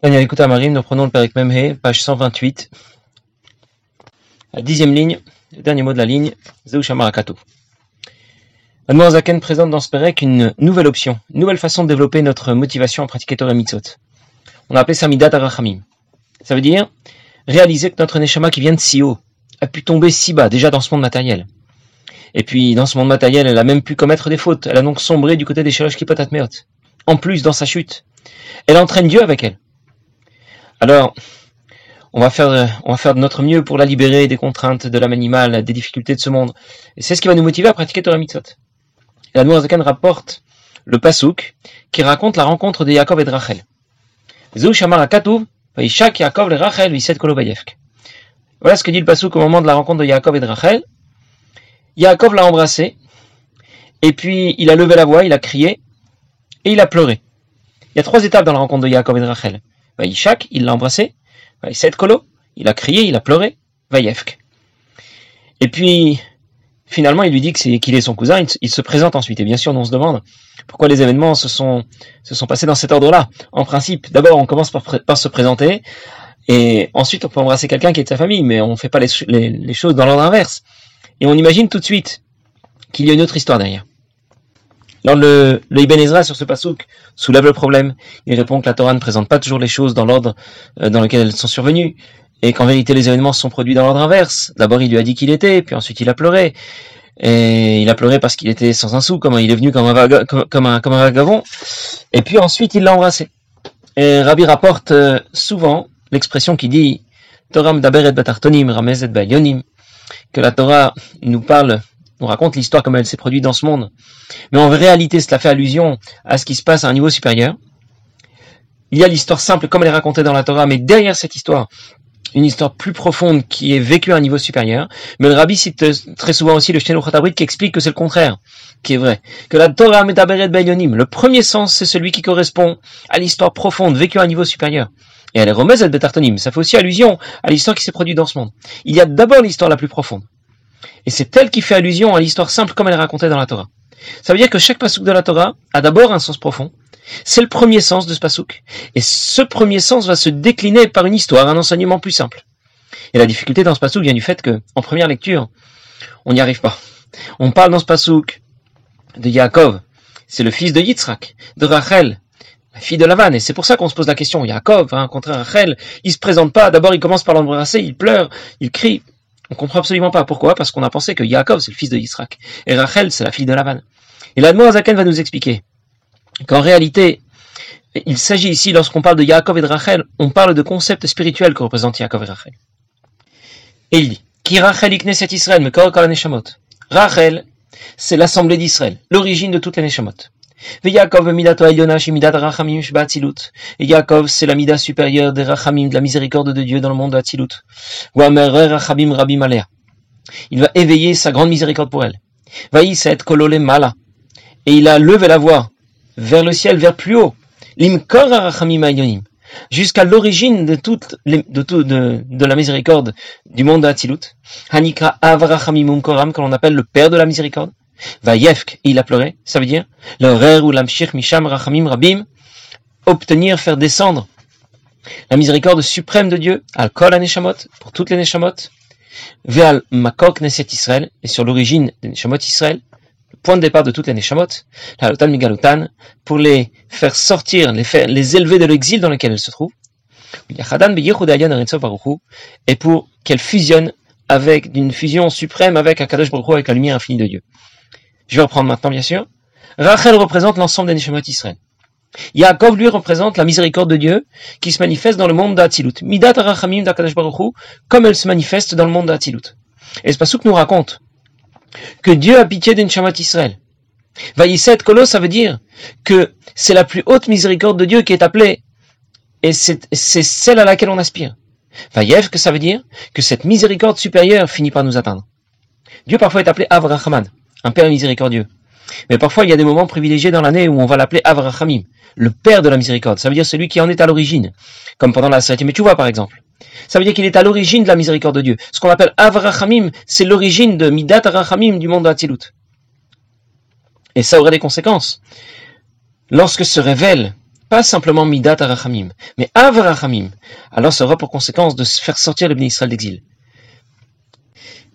Daniel écoute Marim, nous prenons le Père Memhe, page 128, la dixième ligne, le dernier mot de la ligne, Zeu Shamarakato. Zaken présente dans ce Pérec une nouvelle option, une nouvelle façon de développer notre motivation à pratiquer Torah Mitzvot. On a appelé ça Midat Arachamim. Ça veut dire réaliser que notre Neshama qui vient de si haut a pu tomber si bas, déjà dans ce monde matériel. Et puis, dans ce monde matériel, elle a même pu commettre des fautes. Elle a donc sombré du côté des Shalosh Kippot Atmeot. En plus, dans sa chute, elle entraîne Dieu avec elle. Alors, on va faire, on va faire de notre mieux pour la libérer des contraintes de l'âme animale, des difficultés de ce monde. Et c'est ce qui va nous motiver à pratiquer Torah Mitzvot. La Zakan rapporte le Pasuk qui raconte la rencontre de Yaakov et de Rachel. Voilà ce que dit le Pasuk au moment de la rencontre de Yaakov et de Rachel. Yaakov l'a embrassé, et puis il a levé la voix, il a crié, et il a pleuré. Il y a trois étapes dans la rencontre de Yaakov et de Rachel. Vaïchak, il l'a embrassé. Vaïset Kolo, il a crié, il a pleuré. Vaïefk. Et puis, finalement, il lui dit qu'il est, son cousin, il, se présente ensuite. Et bien sûr, on se demande pourquoi les événements se sont, passés dans cet ordre-là. En principe, d'abord, on commence par, se présenter, et ensuite, on peut embrasser quelqu'un qui est de sa famille, mais on ne fait pas les, les choses dans l'ordre inverse. Et on imagine tout de suite qu'il y a une autre histoire derrière. Alors le, le Ibn Ezra sur ce pasouk soulève le problème. Il répond que la Torah ne présente pas toujours les choses dans l'ordre euh, dans lequel elles sont survenues, et qu'en vérité les événements sont produits dans l'ordre inverse. D'abord il lui a dit qu'il était, puis ensuite il a pleuré. Et il a pleuré parce qu'il était sans un sou, comme il est venu comme un, comme, comme un vagabond. Et puis ensuite il l'a embrassé. Et Rabbi rapporte euh, souvent l'expression qui dit Torah et batartonim ramezet bayonim que la Torah nous parle, nous raconte l'histoire comme elle s'est produite dans ce monde. Mais en réalité, cela fait allusion à ce qui se passe à un niveau supérieur. Il y a l'histoire simple comme elle est racontée dans la Torah, mais derrière cette histoire, une histoire plus profonde qui est vécue à un niveau supérieur. Mais le rabbi cite très souvent aussi le Shenu qui explique que c'est le contraire, qui est vrai. Que la Torah Metaberet Bayonim, le premier sens, c'est celui qui correspond à l'histoire profonde vécue à un niveau supérieur. Et elle est remise à Betartonim. Ça fait aussi allusion à l'histoire qui s'est produite dans ce monde. Il y a d'abord l'histoire la plus profonde. Et c'est elle qui fait allusion à l'histoire simple comme elle est racontée dans la Torah. Ça veut dire que chaque pasouk de la Torah a d'abord un sens profond. C'est le premier sens de ce pasouk. Et ce premier sens va se décliner par une histoire, un enseignement plus simple. Et la difficulté dans ce pasouk vient du fait que, en première lecture, on n'y arrive pas. On parle dans ce pasouk de Yaakov, c'est le fils de Yitzhak, de Rachel, la fille de Lavan. Et c'est pour ça qu'on se pose la question. Yaakov va rencontrer Rachel, il se présente pas, d'abord il commence par l'embrasser, il pleure, il crie. On comprend absolument pas pourquoi, parce qu'on a pensé que Yaakov c'est le fils de et Rachel c'est la fille de Lavan. Et l'Admo Zaken va nous expliquer qu'en réalité, il s'agit ici, lorsqu'on parle de Yaakov et de Rachel, on parle de concepts spirituels que représentent Yaakov et Rachel. Et il dit, Ki Rachel ikneset Israël, me Rachel, c'est l'assemblée d'Israël, l'origine de toutes les neshamot. Et Yaakov, c'est la mida supérieure des rachamim, de la miséricorde de Dieu dans le monde de Hatzilut. Il va éveiller sa grande miséricorde pour elle. mala. Et il a levé la voix vers le ciel, vers plus haut. Jusqu'à l'origine de toute, de, la miséricorde du monde de. Hanikra avrachamim koram, que l'on appelle le père de la miséricorde. Vayefk, il a pleuré, ça veut dire le ou l'amshir misham rachamim rabim, obtenir, faire descendre la miséricorde suprême de Dieu, al kol neshamot, pour toutes les neshamot, ve'al makok neset Israël, et sur l'origine des neshamot Israël, le point de départ de toutes les neshamot, la lotan migalotan, pour les faire sortir, les faire, les élever de l'exil dans lequel elles se trouvent, et pour qu'elles fusionnent avec, d'une fusion suprême avec Akadosh Baruch avec la lumière infinie de Dieu. Je vais reprendre maintenant, bien sûr. Rachel représente l'ensemble des Neshama Israël. Yaakov, lui, représente la miséricorde de Dieu qui se manifeste dans le monde d'Atilut. Midat Rachamim d'Akadosh Baruch comme elle se manifeste dans le monde d'Atilut. Et ce que nous raconte que Dieu a pitié des Neshama Israël. Vaïset Kolo, ça veut dire que c'est la plus haute miséricorde de Dieu qui est appelée, et c'est celle à laquelle on aspire. Vaïev, que ça veut dire que cette miséricorde supérieure finit par nous atteindre. Dieu parfois est appelé Avrahman un Père miséricordieux. Mais parfois, il y a des moments privilégiés dans l'année où on va l'appeler Avrachamim, le Père de la miséricorde. Ça veut dire celui qui en est à l'origine. Comme pendant la septième vois par exemple. Ça veut dire qu'il est à l'origine de la miséricorde de Dieu. Ce qu'on appelle Avrachamim, c'est l'origine de Midat Arachamim du monde d'Atilut. Et ça aurait des conséquences. Lorsque se révèle pas simplement Midat Arachamim, mais Avarachamim, alors ça aura pour conséquence de se faire sortir le Israël d'exil.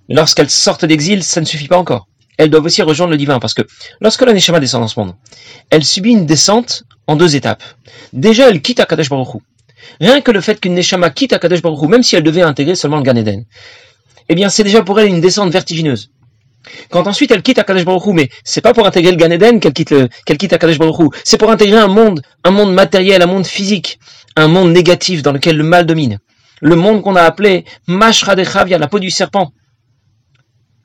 Lorsqu'elles sortent d'exil, ça ne suffit pas encore. Elles doivent aussi rejoindre le divin, parce que lorsque la Neshama descend dans ce monde, elle subit une descente en deux étapes. Déjà, elle quitte Akadosh Baruch. Rien que le fait qu'une Neshama quitte Akadosh Baruch même si elle devait intégrer seulement le Gan Eden, eh bien, c'est déjà pour elle une descente vertigineuse. Quand ensuite elle quitte Akadosh Baruch Hu, mais c'est pas pour intégrer le Gan Eden qu'elle quitte le, qu'elle quitte Akadosh Baruch c'est pour intégrer un monde, un monde matériel, un monde physique, un monde négatif dans lequel le mal domine. Le monde qu'on a appelé Mashra de Chavia, la peau du serpent.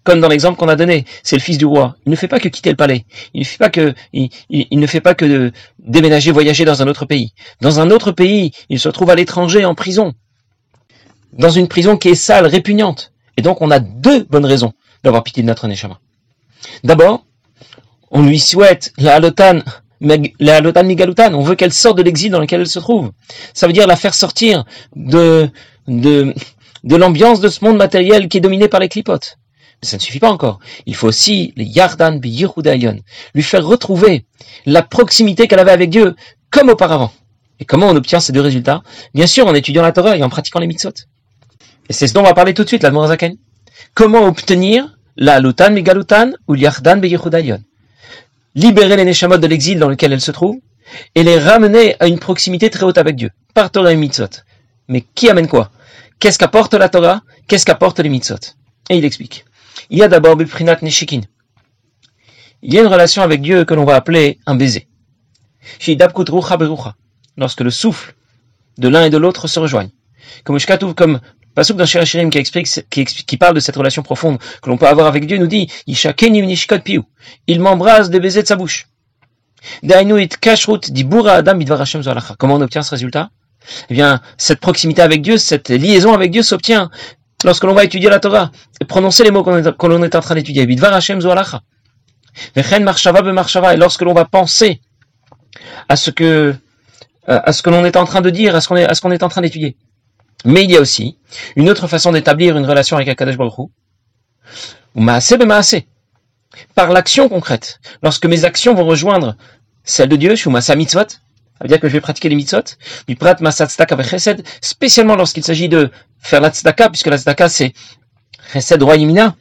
Comme dans l'exemple qu'on a donné, c'est le fils du roi. Il ne fait pas que quitter le palais. Il ne fait pas que, il, ne fait pas que déménager, voyager dans un autre pays. Dans un autre pays, il se retrouve à l'étranger en prison. Dans une prison qui est sale, répugnante. Et donc on a deux bonnes raisons d'avoir pitié de notre Neshama. D'abord, on lui souhaite la halotan, la halotan migalutan, on veut qu'elle sorte de l'exil dans lequel elle se trouve. Ça veut dire la faire sortir de l'ambiance de ce monde matériel qui est dominé par les clipotes. Ça ne suffit pas encore. Il faut aussi les yardan bi lui faire retrouver la proximité qu'elle avait avec Dieu comme auparavant. Et comment on obtient ces deux résultats? Bien sûr, en étudiant la Torah et en pratiquant les mitzvot. Et c'est ce dont on va parler tout de suite, la Morazaken. Comment obtenir la lutan migalutan ou l'yardan beyichudayon Libérer les neshamot de l'exil dans lequel elles se trouvent et les ramener à une proximité très haute avec Dieu, par Torah et mitzvot. Mais qui amène quoi? Qu'est-ce qu'apporte la Torah? Qu'est-ce qu'apporte les mitzvot? Et il explique. Il y a d'abord Biprinat Neshikin. Il y a une relation avec Dieu que l'on va appeler un baiser. Lorsque le souffle de l'un et de l'autre se rejoignent. Comme comme Pasuk dans Shirachirim qui explique, qui, qui parle de cette relation profonde que l'on peut avoir avec Dieu nous dit, il m'embrase des baisers de sa bouche. Comment on obtient ce résultat? Eh bien, cette proximité avec Dieu, cette liaison avec Dieu s'obtient lorsque l'on va étudier la Torah et prononcer les mots que l'on est en train d'étudier. Et lorsque l'on va penser à ce que à ce que l'on est en train de dire, à ce qu'on est, qu'on est en train d'étudier. Mais il y a aussi une autre façon d'établir une relation avec Akadosh Baruch ou maaseh be par l'action concrète. Lorsque mes actions vont rejoindre celles de Dieu, je suis masa mitzvot, ça veut dire que je vais pratiquer les mitzvot, puis prat masa avec chesed, spécialement lorsqu'il s'agit de faire la tzedaka, puisque la tzedaka c'est chesed roi yimina.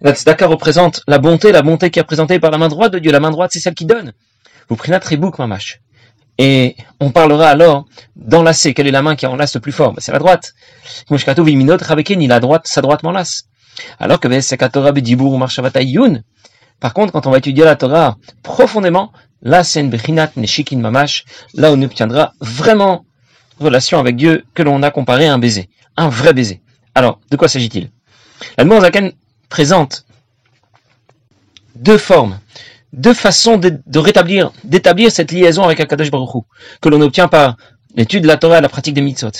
La tzedaka représente la bonté, la bonté qui est représentée par la main droite de Dieu. La main droite c'est celle qui donne. Vous prenez un tribouk mamash. Et on parlera alors d'enlacer. Quelle est la main qui enlace le plus fort? Ben, C'est la droite. la droite, sa droite m'enlace. Alors que par contre, quand on va étudier la Torah profondément, là c'est une bechinat neshikin mamash, là on obtiendra vraiment relation avec Dieu que l'on a comparé à un baiser. Un vrai baiser. Alors, de quoi s'agit-il? La Zaken présente deux formes deux façons de, rétablir, d'établir cette liaison avec Akadosh Baruch Hu, que l'on obtient par l'étude de la Torah et la pratique des mitzvot.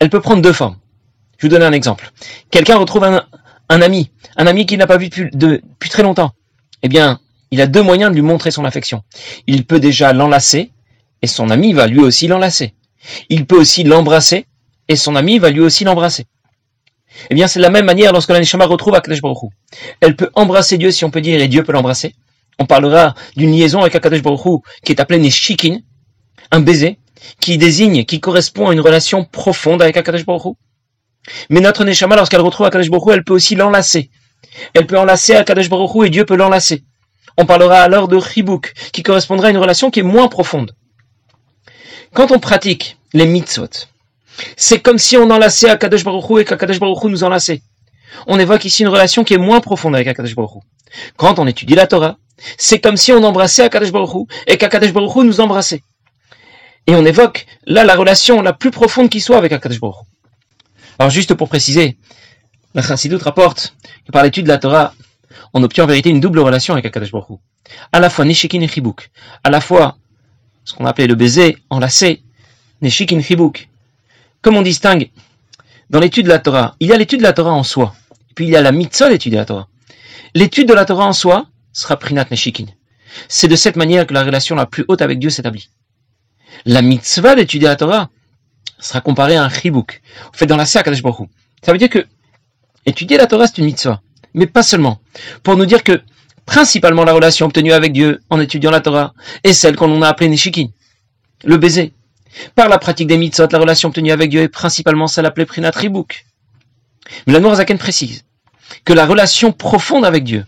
Elle peut prendre deux formes. Je vous donner un exemple. Quelqu'un retrouve un, ami, un ami qu'il n'a pas vu depuis très longtemps. Eh bien, il a deux moyens de lui montrer son affection. Il peut déjà l'enlacer, et son ami va lui aussi l'enlacer. Il peut aussi l'embrasser, et son ami va lui aussi l'embrasser. Eh bien, c'est de la même manière lorsque la Neshama retrouve Akadosh Baruch. Elle peut embrasser Dieu, si on peut dire, et Dieu peut l'embrasser. On parlera d'une liaison avec Akadosh Baruch qui est appelée Neshikin, un baiser, qui désigne, qui correspond à une relation profonde avec Akadosh Baruch Mais notre Neshama, lorsqu'elle retrouve Akadosh Baruch elle peut aussi l'enlacer. Elle peut enlacer Akadosh Baruch et Dieu peut l'enlacer. On parlera alors de Chibuk, qui correspondra à une relation qui est moins profonde. Quand on pratique les mitzvot, c'est comme si on enlaçait Akadosh Baruch et qu'Akadosh Baruch nous enlaçait. On évoque ici une relation qui est moins profonde avec Akadosh Baruch Quand on étudie la Torah, c'est comme si on embrassait Akadosh Baruch et qu'Akadosh Baruch nous embrassait. Et on évoque là la relation la plus profonde qui soit avec Akadosh Baruch Alors juste pour préciser, la Chassidut rapporte que par l'étude de la Torah, on obtient en vérité une double relation avec Akadosh Baruch À la fois Neshikin et Chibuk. À la fois ce qu'on appelait le baiser enlacé, Neshikin Chibuk. Comme on distingue dans l'étude de la Torah, il y a l'étude de la Torah en soi, puis il y a la mitzvah d'étude de la Torah. L'étude de la Torah en soi, sera Prinat Neshikin. C'est de cette manière que la relation la plus haute avec Dieu s'établit. La mitzvah d'étudier la Torah sera comparée à un chibuk, fait dans la Kadesh Baruch Ça veut dire que étudier la Torah c'est une mitzvah, mais pas seulement. Pour nous dire que principalement la relation obtenue avec Dieu en étudiant la Torah est celle qu'on a appelée Neshikin, le baiser. Par la pratique des mitzvot, la relation obtenue avec Dieu est principalement celle appelée Prinat Ribuk. Mais la Zaken précise que la relation profonde avec Dieu,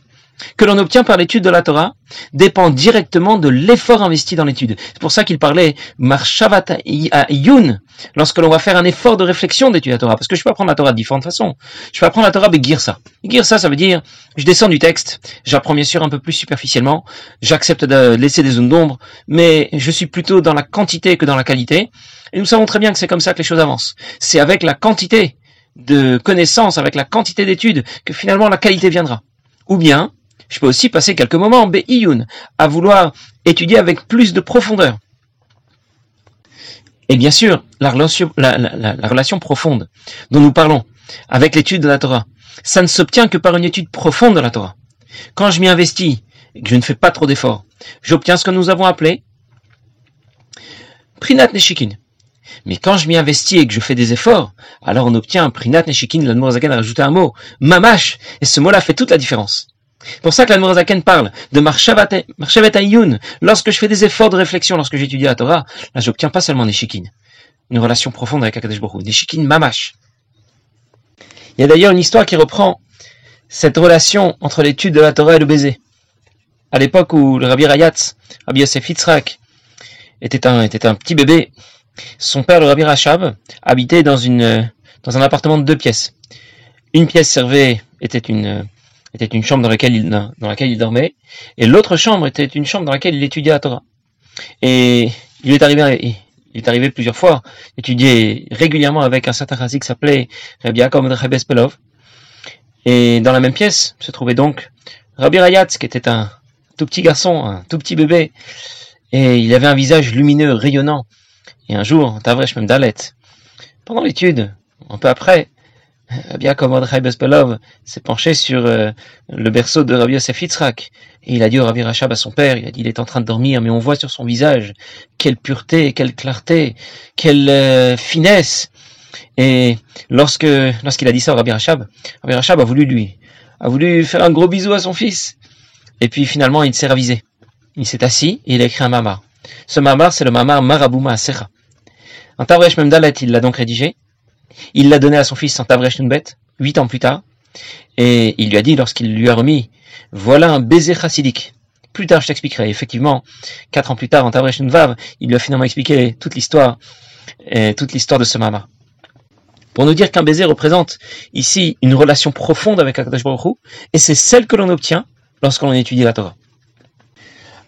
que l'on obtient par l'étude de la Torah dépend directement de l'effort investi dans l'étude. C'est pour ça qu'il parlait Marshavat Yun, lorsque l'on va faire un effort de réflexion d'étude de la Torah. Parce que je peux apprendre la Torah de différentes façons. Je peux apprendre la Torah avec Girsa. Girsa, ça veut dire, je descends du texte, j'apprends bien sûr un peu plus superficiellement, j'accepte de laisser des zones d'ombre, mais je suis plutôt dans la quantité que dans la qualité. Et nous savons très bien que c'est comme ça que les choses avancent. C'est avec la quantité de connaissances, avec la quantité d'études, que finalement la qualité viendra. Ou bien, je peux aussi passer quelques moments, Be'iyun, à vouloir étudier avec plus de profondeur. Et bien sûr, la relation, la, relation profonde dont nous parlons avec l'étude de la Torah, ça ne s'obtient que par une étude profonde de la Torah. Quand je m'y investis et que je ne fais pas trop d'efforts, j'obtiens ce que nous avons appelé Prinat Neshikin. Mais quand je m'y investis et que je fais des efforts, alors on obtient Prinat Neshikin, l'Admorazakan a rajouté un mot, Mamash, et ce mot-là fait toute la différence. C'est pour ça que l'Admorazaken parle de Marshavet Ayun. Lorsque je fais des efforts de réflexion, lorsque j'étudie la Torah, là, j'obtiens pas seulement Neshikin, une relation profonde avec Akadosh Baruch Neshikin Mamash. Il y a d'ailleurs une histoire qui reprend cette relation entre l'étude de la Torah et le baiser. À l'époque où le Rabbi Rayatz, Rabbi Yosef Yitzhak, était un, était un petit bébé, son père, le Rabbi Rachab, habitait dans une, dans un appartement de deux pièces. Une pièce servait, était une, était une chambre dans laquelle il, dans laquelle il dormait, et l'autre chambre était une chambre dans laquelle il étudiait la Torah. Et il est arrivé, il est arrivé plusieurs fois étudier régulièrement avec un certain qui s'appelait Rabbi Yaakov Pelov. Et dans la même pièce se trouvait donc Rabbi Rayatz, qui était un tout petit garçon, un tout petit bébé, et il avait un visage lumineux, rayonnant. Et un jour, Tavresh Memdalet, pendant l'étude, un peu après, bien comme Mordechai Bespelov s'est penché sur euh, le berceau de Rabbi Yosef Yitzhak, et il a dit au Rabbi Rachab à son père, il a dit, il est en train de dormir, mais on voit sur son visage quelle pureté, quelle clarté, quelle euh, finesse. Et lorsque lorsqu'il a dit ça au Rabbi Rachab, Rabbi Rachab a voulu lui, a voulu faire un gros bisou à son fils. Et puis finalement, il s'est ravisé. Il s'est assis et il a écrit un mamar. Ce mamar, c'est le mamar Marabouma Asera. En Tavresh Memdalet, il l'a donc rédigé. Il l'a donné à son fils en Tavresh Nunbet, huit ans plus tard, et il lui a dit, lorsqu'il lui a remis, voilà un baiser chassidique. Plus tard, je t'expliquerai. Effectivement, quatre ans plus tard, en Tavresh Nunvav, il lui a finalement expliqué toute l'histoire, toute l'histoire de ce mama. Pour nous dire qu'un baiser représente ici une relation profonde avec Akadosh Baruch et c'est celle que l'on obtient lorsqu'on étudie la Torah.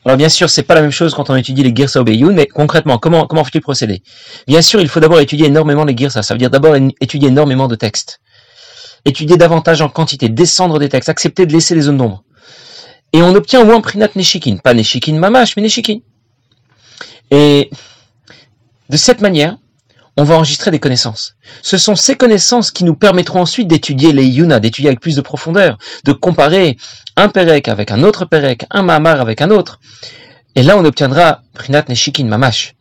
Alors bien sûr, c'est pas la même chose quand on étudie les Girsa Obeyun, mais concrètement, comment, comment faut-il procéder? Bien sûr, il faut d'abord étudier énormément les Girsa, ça veut dire d'abord étudier énormément de textes. Étudier davantage en quantité, descendre des textes, accepter de laisser les zones d'ombre. Et on obtient au moins Prinat Neshikin, pas Neshikin Mamash, mais Neshikin. Et de cette manière, on va enregistrer des connaissances. Ce sont ces connaissances qui nous permettront ensuite d'étudier les yuna, d'étudier avec plus de profondeur, de comparer un perek avec un autre perek, un mamar avec un autre. Et là, on obtiendra Prinat Neshikin Mamash.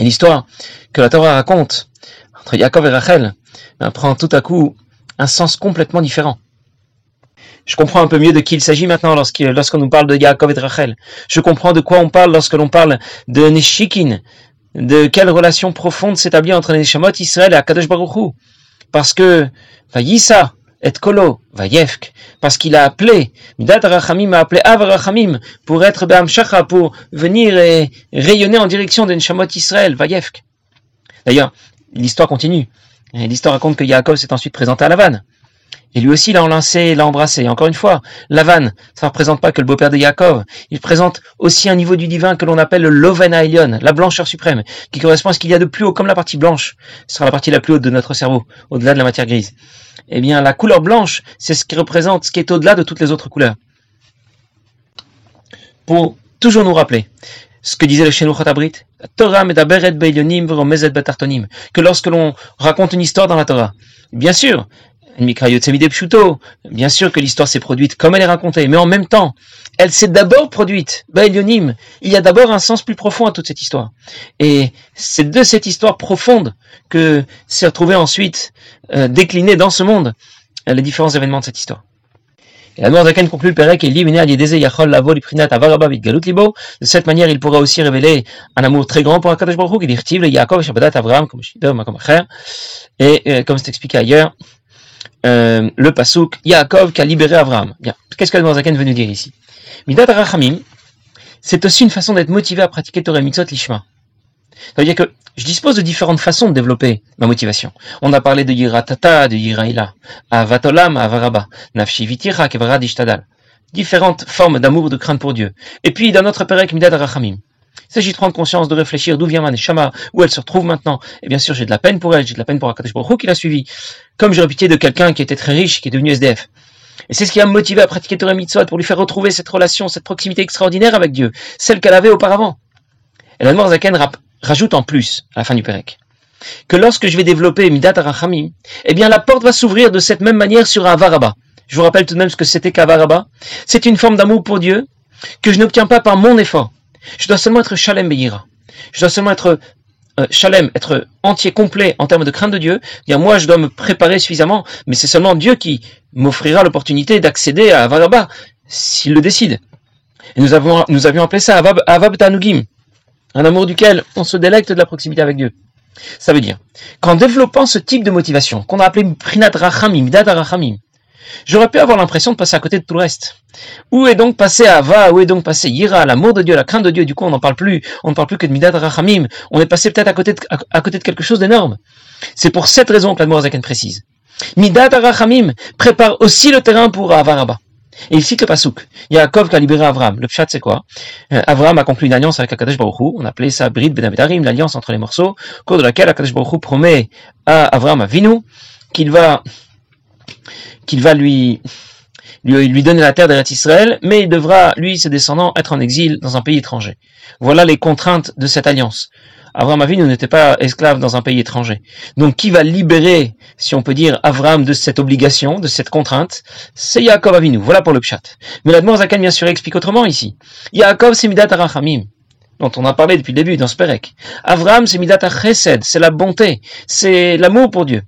Et l'histoire que la Torah raconte entre Yaakov et Rachel ben, prend tout à coup un sens complètement différent. Je comprends un peu mieux de qui il s'agit maintenant lorsqu'on nous parle de Yaakov et de Rachel. Je comprends de quoi on parle lorsque l'on parle de Neshikin, de quelle relation profonde s'établit entre les Neshamot Israël et Akadosh Baruch Parce que, Vayisa et Kolo, Vayefk, parce qu'il a appelé, Midat Rachamim a appelé Av Rachamim pour être Be'am pour venir et rayonner en direction des Neshamot Israël, Vayefk. D'ailleurs, l'histoire continue. L'histoire raconte que Yaakov s'est ensuite présenté à Lavan. Et lui aussi l'a enlancé, l'a embrassé. Encore une fois, Lavan, ça ne représente pas que le beau-père de Yaakov. Il présente aussi un niveau du divin que l'on appelle le Loven Aelion, la blancheur suprême, qui correspond à ce qu'il y a de plus haut, comme la partie blanche. Ce sera la partie la plus haute de notre cerveau, au-delà de la matière grise. Eh bien, la couleur blanche, c'est ce qui représente ce qui est au-delà de toutes les autres couleurs. Pour toujours nous rappeler ce que disait le Shenuchat Abrit, Torah que lorsque l'on raconte une histoire dans la Torah, bien sûr, Bien sûr que l'histoire s'est produite comme elle est racontée, mais en même temps, elle s'est d'abord produite. Il y a d'abord un sens plus profond à toute cette histoire. Et c'est de cette histoire profonde que s'est retrouvé ensuite euh, décliné dans ce monde euh, les différents événements de cette histoire. Et la Zaken conclut le Perek et Libo. De cette manière, il pourra aussi révéler un amour très grand pour Akadosh Baruch Hu, qui dit Yaakov Shabbadat Avram, comme Shider, comme Et euh, comme c'est expliqué ailleurs, euh, le Pasuk Yaakov qui a libéré Avram. Bien. Qu'est-ce que la Zaken veut nous dire ici? Midat Arachamim, c'est aussi une façon d'être motivé à pratiquer Torah Mitzot Lishma. Ça veut dire que je dispose de différentes façons de développer ma motivation. On a parlé de Yiratata, de Yiraila, Avatolam, Avaraba, Nafshi Vitira, Ishtadal. Différentes formes d'amour, de crainte pour Dieu. Et puis, dans notre Perek Midad Arachamim, il s'agit de prendre conscience, de réfléchir d'où vient ma neshama, où elle se retrouve maintenant. Et bien sûr, j'ai de la peine pour elle, j'ai de la peine pour Akadosh Baruch qui l'a suivi. Comme j'ai pitié de quelqu'un qui était très riche, qui est devenu SDF. Et c'est ce qui a motivé à pratiquer Torah Mitzvot, pour lui faire retrouver cette relation, cette proximité extraordinaire avec Dieu, celle qu'elle avait auparavant. Et la Zaken rajoute en plus, à la fin du Pérec, que lorsque je vais développer Midat Arachamim, eh bien la porte va s'ouvrir de cette même manière sur Avaraba. Je vous rappelle tout de même ce que c'était qu'Avaraba. C'est une forme d'amour pour Dieu que je n'obtiens pas par mon effort. Je dois seulement être Shalem Beira. Je dois seulement être euh, Shalem, être entier, complet en termes de crainte de Dieu. Dire moi je dois me préparer suffisamment, mais c'est seulement Dieu qui m'offrira l'opportunité d'accéder à Avaraba s'il le décide. Et nous, avons, nous avions appelé ça Avab, Tanugim un amour duquel on se délecte de la proximité avec Dieu. Ça veut dire qu'en développant ce type de motivation, qu'on a appelé Prinat Rachamim, Rachamim, j'aurais pu avoir l'impression de passer à côté de tout le reste. Où est donc passé Ava, où est donc passé Yira, l'amour de Dieu, la crainte de Dieu, du coup on n'en parle plus, on ne parle plus que de Midat Rachamim, on est passé peut-être à côté de, quelque chose d'énorme. C'est pour cette raison que la Zaken précise. Midat Rachamim prépare aussi le terrain pour Avaraba. Et il cite le Pasuk. Yaakov qui a libéré Avram. Le pshat, c'est quoi? Euh, Avram a conclu une alliance avec Akadosh Baruch Hu. On appelait ça Brit Ben l'alliance entre les morceaux, au cours de laquelle Akadosh Baruch Hu promet à Avram, à Vinu, qu'il va, qu'il va lui, lui, lui donner la terre d'Eretz Israël, mais il devra, lui, ses descendants, être en exil dans un pays étranger. Voilà les contraintes de cette alliance. Abraham Avinu n'était pas esclave dans un pays étranger. Donc qui va libérer, si on peut dire, Abraham de cette obligation, de cette contrainte? C'est Yaakov Avinu. Voilà pour le pshat. Mais la Zakan bien sûr explique autrement ici. Yaakov c'est Midat Arachamim dont on a parlé depuis le début dans ce. Avraham, c'est Midat Chesed, c'est la bonté, c'est l'amour pour Dieu.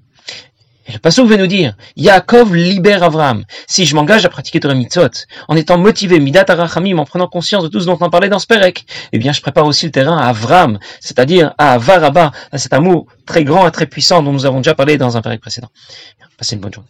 Et le Passouk veut nous dire, Yaakov libère Avram. Si je m'engage à pratiquer Torah Mitzvot, en étant motivé, Midat Arachamim, en prenant conscience de tout ce dont on parlait dans ce Perek, eh bien, je prépare aussi le terrain à Avram, c'est-à-dire à Avaraba, à cet amour très grand et très puissant dont nous avons déjà parlé dans un Perek précédent. Passez une bonne journée.